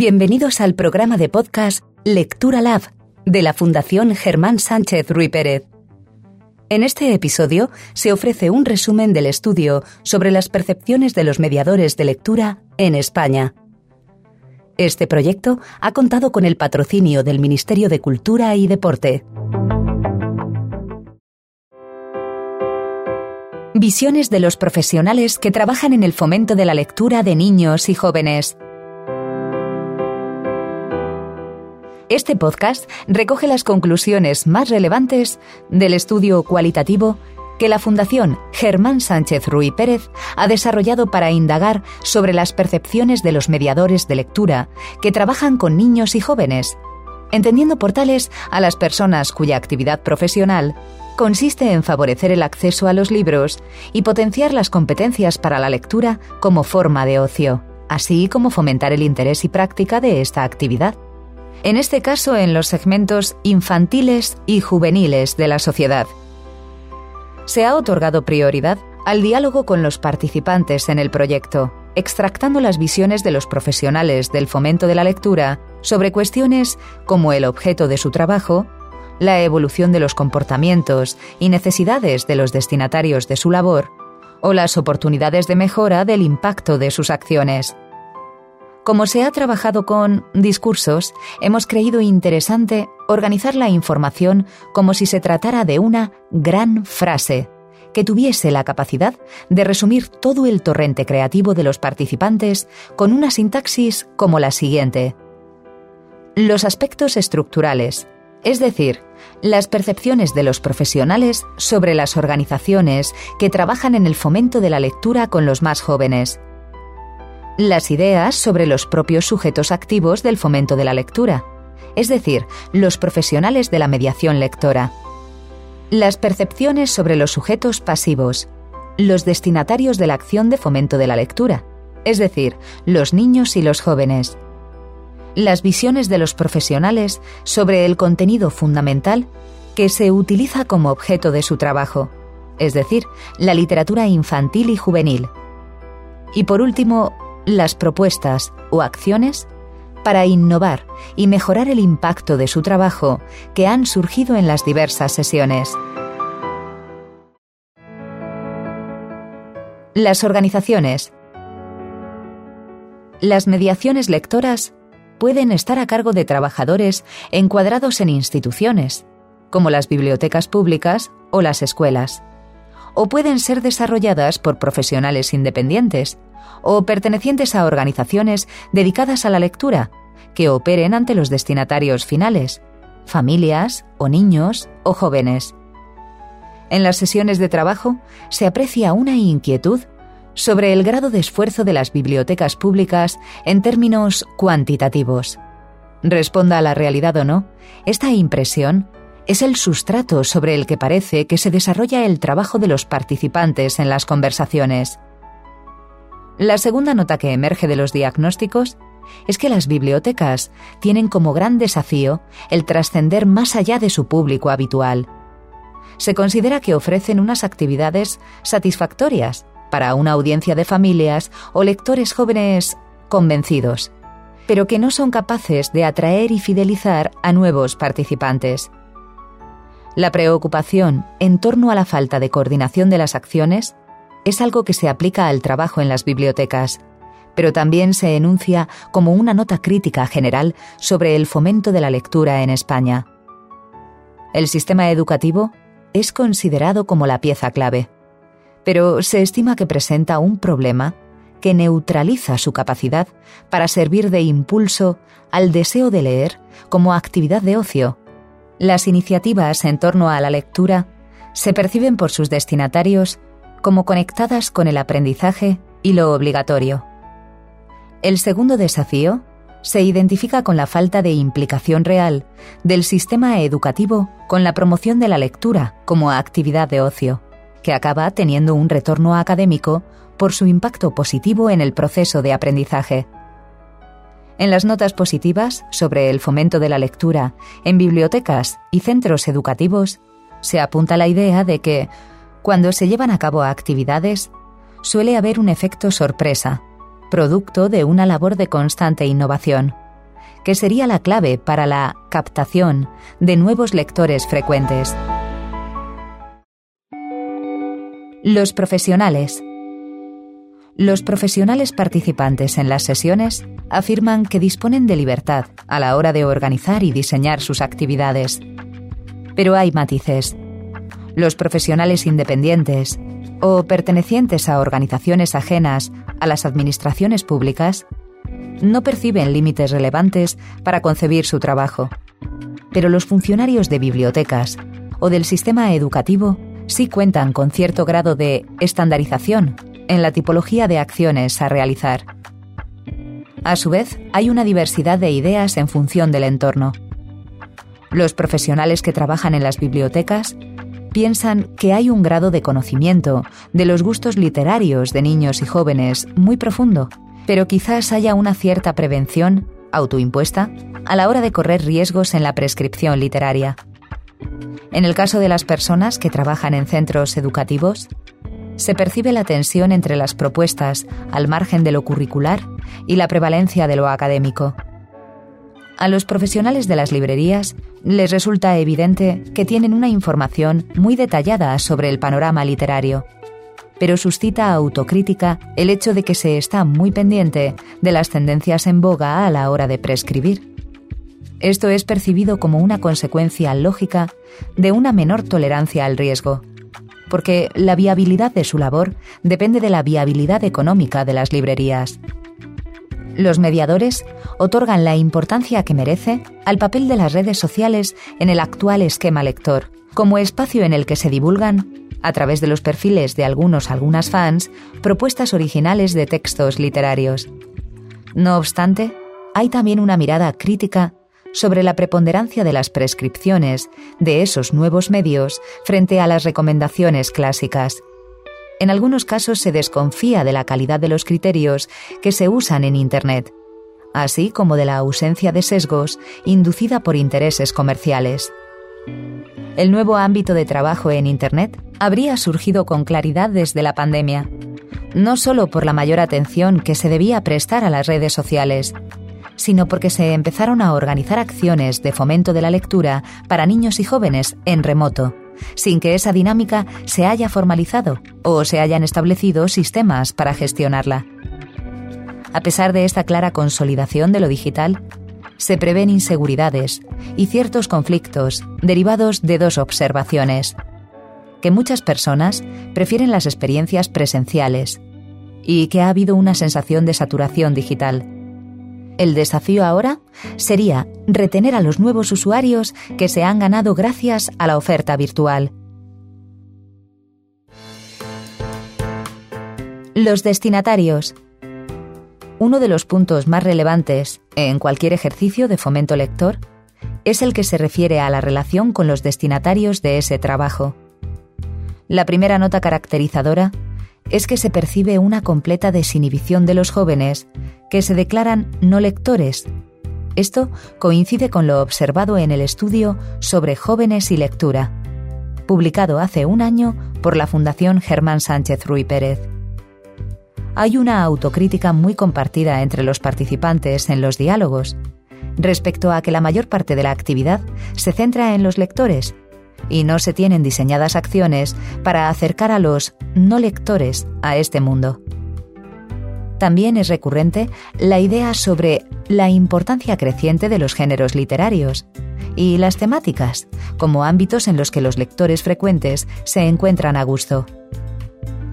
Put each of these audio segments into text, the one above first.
Bienvenidos al programa de podcast Lectura Lab de la Fundación Germán Sánchez Ruy Pérez. En este episodio se ofrece un resumen del estudio sobre las percepciones de los mediadores de lectura en España. Este proyecto ha contado con el patrocinio del Ministerio de Cultura y Deporte. Visiones de los profesionales que trabajan en el fomento de la lectura de niños y jóvenes. Este podcast recoge las conclusiones más relevantes del estudio cualitativo que la Fundación Germán Sánchez Ruy Pérez ha desarrollado para indagar sobre las percepciones de los mediadores de lectura que trabajan con niños y jóvenes, entendiendo por tales a las personas cuya actividad profesional consiste en favorecer el acceso a los libros y potenciar las competencias para la lectura como forma de ocio, así como fomentar el interés y práctica de esta actividad. En este caso en los segmentos infantiles y juveniles de la sociedad. Se ha otorgado prioridad al diálogo con los participantes en el proyecto, extractando las visiones de los profesionales del fomento de la lectura sobre cuestiones como el objeto de su trabajo, la evolución de los comportamientos y necesidades de los destinatarios de su labor, o las oportunidades de mejora del impacto de sus acciones. Como se ha trabajado con discursos, hemos creído interesante organizar la información como si se tratara de una gran frase, que tuviese la capacidad de resumir todo el torrente creativo de los participantes con una sintaxis como la siguiente. Los aspectos estructurales, es decir, las percepciones de los profesionales sobre las organizaciones que trabajan en el fomento de la lectura con los más jóvenes. Las ideas sobre los propios sujetos activos del fomento de la lectura, es decir, los profesionales de la mediación lectora. Las percepciones sobre los sujetos pasivos, los destinatarios de la acción de fomento de la lectura, es decir, los niños y los jóvenes las visiones de los profesionales sobre el contenido fundamental que se utiliza como objeto de su trabajo, es decir, la literatura infantil y juvenil. Y por último, las propuestas o acciones para innovar y mejorar el impacto de su trabajo que han surgido en las diversas sesiones. Las organizaciones. Las mediaciones lectoras pueden estar a cargo de trabajadores encuadrados en instituciones, como las bibliotecas públicas o las escuelas, o pueden ser desarrolladas por profesionales independientes o pertenecientes a organizaciones dedicadas a la lectura, que operen ante los destinatarios finales, familias o niños o jóvenes. En las sesiones de trabajo se aprecia una inquietud sobre el grado de esfuerzo de las bibliotecas públicas en términos cuantitativos. Responda a la realidad o no, esta impresión es el sustrato sobre el que parece que se desarrolla el trabajo de los participantes en las conversaciones. La segunda nota que emerge de los diagnósticos es que las bibliotecas tienen como gran desafío el trascender más allá de su público habitual. Se considera que ofrecen unas actividades satisfactorias para una audiencia de familias o lectores jóvenes convencidos, pero que no son capaces de atraer y fidelizar a nuevos participantes. La preocupación en torno a la falta de coordinación de las acciones es algo que se aplica al trabajo en las bibliotecas, pero también se enuncia como una nota crítica general sobre el fomento de la lectura en España. El sistema educativo es considerado como la pieza clave pero se estima que presenta un problema que neutraliza su capacidad para servir de impulso al deseo de leer como actividad de ocio. Las iniciativas en torno a la lectura se perciben por sus destinatarios como conectadas con el aprendizaje y lo obligatorio. El segundo desafío se identifica con la falta de implicación real del sistema educativo con la promoción de la lectura como actividad de ocio que acaba teniendo un retorno académico por su impacto positivo en el proceso de aprendizaje. En las notas positivas sobre el fomento de la lectura en bibliotecas y centros educativos, se apunta la idea de que, cuando se llevan a cabo actividades, suele haber un efecto sorpresa, producto de una labor de constante innovación, que sería la clave para la captación de nuevos lectores frecuentes. Los profesionales. Los profesionales participantes en las sesiones afirman que disponen de libertad a la hora de organizar y diseñar sus actividades. Pero hay matices. Los profesionales independientes o pertenecientes a organizaciones ajenas a las administraciones públicas no perciben límites relevantes para concebir su trabajo. Pero los funcionarios de bibliotecas o del sistema educativo sí cuentan con cierto grado de estandarización en la tipología de acciones a realizar. A su vez, hay una diversidad de ideas en función del entorno. Los profesionales que trabajan en las bibliotecas piensan que hay un grado de conocimiento de los gustos literarios de niños y jóvenes muy profundo, pero quizás haya una cierta prevención, autoimpuesta, a la hora de correr riesgos en la prescripción literaria. En el caso de las personas que trabajan en centros educativos, se percibe la tensión entre las propuestas al margen de lo curricular y la prevalencia de lo académico. A los profesionales de las librerías les resulta evidente que tienen una información muy detallada sobre el panorama literario, pero suscita autocrítica el hecho de que se está muy pendiente de las tendencias en boga a la hora de prescribir. Esto es percibido como una consecuencia lógica de una menor tolerancia al riesgo, porque la viabilidad de su labor depende de la viabilidad económica de las librerías. Los mediadores otorgan la importancia que merece al papel de las redes sociales en el actual esquema lector, como espacio en el que se divulgan, a través de los perfiles de algunos algunas fans, propuestas originales de textos literarios. No obstante, hay también una mirada crítica sobre la preponderancia de las prescripciones de esos nuevos medios frente a las recomendaciones clásicas en algunos casos se desconfía de la calidad de los criterios que se usan en Internet, así como de la ausencia de sesgos inducida por intereses comerciales. El nuevo ámbito de trabajo en Internet habría surgido con claridad desde la pandemia, no solo por la mayor atención que se debía prestar a las redes sociales, sino porque se empezaron a organizar acciones de fomento de la lectura para niños y jóvenes en remoto sin que esa dinámica se haya formalizado o se hayan establecido sistemas para gestionarla. A pesar de esta clara consolidación de lo digital, se prevén inseguridades y ciertos conflictos derivados de dos observaciones. Que muchas personas prefieren las experiencias presenciales y que ha habido una sensación de saturación digital el desafío ahora sería retener a los nuevos usuarios que se han ganado gracias a la oferta virtual. Los destinatarios. Uno de los puntos más relevantes en cualquier ejercicio de fomento lector es el que se refiere a la relación con los destinatarios de ese trabajo. La primera nota caracterizadora es que se percibe una completa desinhibición de los jóvenes que se declaran no lectores. Esto coincide con lo observado en el estudio sobre jóvenes y lectura, publicado hace un año por la Fundación Germán Sánchez Ruy Pérez. Hay una autocrítica muy compartida entre los participantes en los diálogos respecto a que la mayor parte de la actividad se centra en los lectores y no se tienen diseñadas acciones para acercar a los no lectores a este mundo. También es recurrente la idea sobre la importancia creciente de los géneros literarios y las temáticas como ámbitos en los que los lectores frecuentes se encuentran a gusto.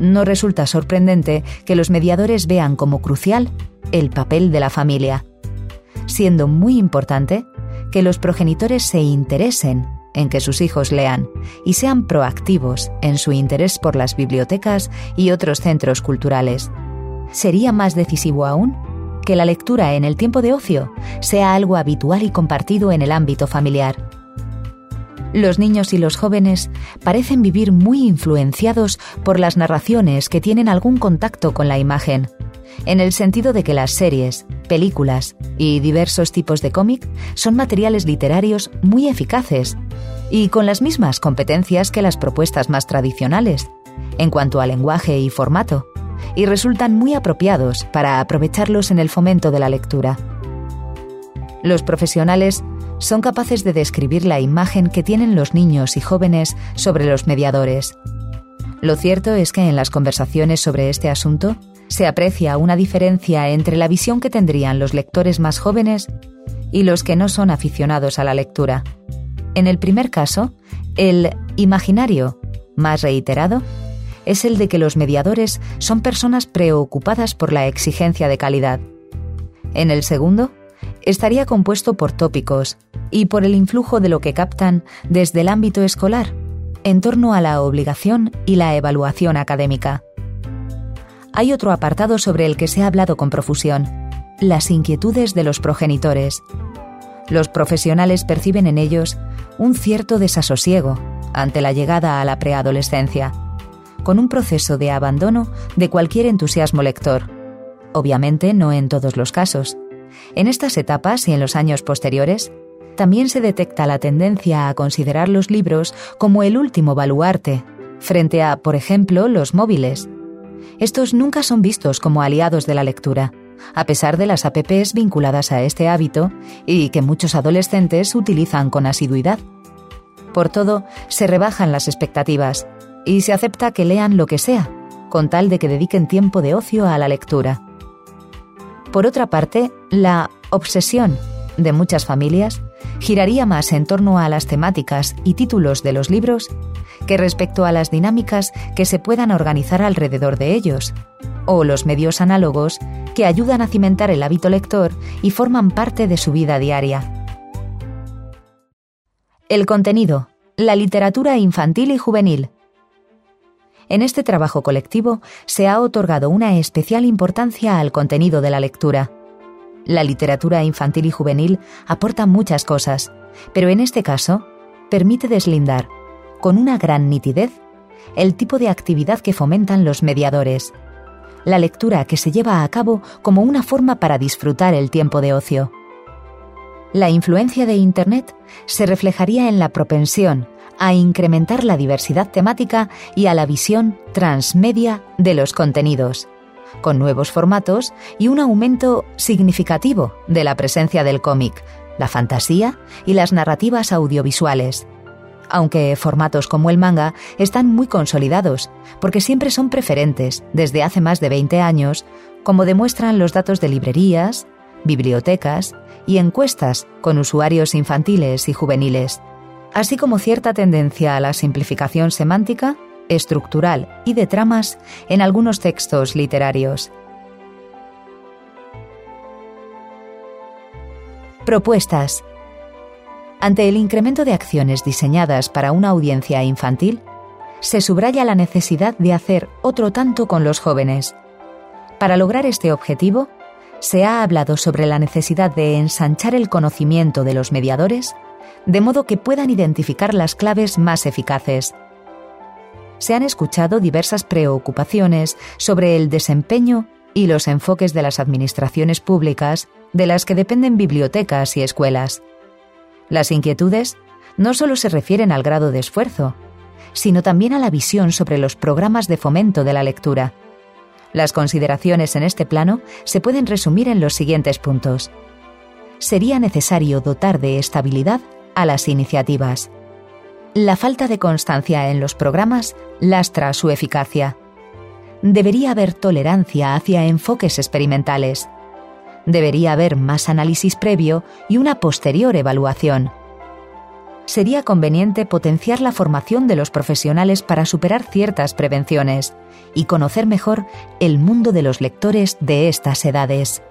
No resulta sorprendente que los mediadores vean como crucial el papel de la familia, siendo muy importante que los progenitores se interesen en que sus hijos lean y sean proactivos en su interés por las bibliotecas y otros centros culturales sería más decisivo aún que la lectura en el tiempo de ocio sea algo habitual y compartido en el ámbito familiar. Los niños y los jóvenes parecen vivir muy influenciados por las narraciones que tienen algún contacto con la imagen, en el sentido de que las series, películas y diversos tipos de cómic son materiales literarios muy eficaces y con las mismas competencias que las propuestas más tradicionales, en cuanto a lenguaje y formato y resultan muy apropiados para aprovecharlos en el fomento de la lectura. Los profesionales son capaces de describir la imagen que tienen los niños y jóvenes sobre los mediadores. Lo cierto es que en las conversaciones sobre este asunto se aprecia una diferencia entre la visión que tendrían los lectores más jóvenes y los que no son aficionados a la lectura. En el primer caso, el imaginario más reiterado es el de que los mediadores son personas preocupadas por la exigencia de calidad. En el segundo, estaría compuesto por tópicos y por el influjo de lo que captan desde el ámbito escolar, en torno a la obligación y la evaluación académica. Hay otro apartado sobre el que se ha hablado con profusión, las inquietudes de los progenitores. Los profesionales perciben en ellos un cierto desasosiego ante la llegada a la preadolescencia, con un proceso de abandono de cualquier entusiasmo lector. Obviamente no en todos los casos. En estas etapas y en los años posteriores, también se detecta la tendencia a considerar los libros como el último baluarte, frente a, por ejemplo, los móviles. Estos nunca son vistos como aliados de la lectura, a pesar de las apps vinculadas a este hábito y que muchos adolescentes utilizan con asiduidad. Por todo, se rebajan las expectativas y se acepta que lean lo que sea, con tal de que dediquen tiempo de ocio a la lectura. Por otra parte, la obsesión de muchas familias giraría más en torno a las temáticas y títulos de los libros que respecto a las dinámicas que se puedan organizar alrededor de ellos, o los medios análogos que ayudan a cimentar el hábito lector y forman parte de su vida diaria. El contenido, la literatura infantil y juvenil. En este trabajo colectivo se ha otorgado una especial importancia al contenido de la lectura. La literatura infantil y juvenil aporta muchas cosas, pero en este caso permite deslindar, con una gran nitidez, el tipo de actividad que fomentan los mediadores. La lectura que se lleva a cabo como una forma para disfrutar el tiempo de ocio. La influencia de Internet se reflejaría en la propensión a incrementar la diversidad temática y a la visión transmedia de los contenidos, con nuevos formatos y un aumento significativo de la presencia del cómic, la fantasía y las narrativas audiovisuales. Aunque formatos como el manga están muy consolidados, porque siempre son preferentes desde hace más de 20 años, como demuestran los datos de librerías, bibliotecas y encuestas con usuarios infantiles y juveniles, así como cierta tendencia a la simplificación semántica, estructural y de tramas en algunos textos literarios. Propuestas. Ante el incremento de acciones diseñadas para una audiencia infantil, se subraya la necesidad de hacer otro tanto con los jóvenes. Para lograr este objetivo, se ha hablado sobre la necesidad de ensanchar el conocimiento de los mediadores de modo que puedan identificar las claves más eficaces. Se han escuchado diversas preocupaciones sobre el desempeño y los enfoques de las administraciones públicas de las que dependen bibliotecas y escuelas. Las inquietudes no solo se refieren al grado de esfuerzo, sino también a la visión sobre los programas de fomento de la lectura. Las consideraciones en este plano se pueden resumir en los siguientes puntos. Sería necesario dotar de estabilidad a las iniciativas. La falta de constancia en los programas lastra su eficacia. Debería haber tolerancia hacia enfoques experimentales. Debería haber más análisis previo y una posterior evaluación. Sería conveniente potenciar la formación de los profesionales para superar ciertas prevenciones y conocer mejor el mundo de los lectores de estas edades.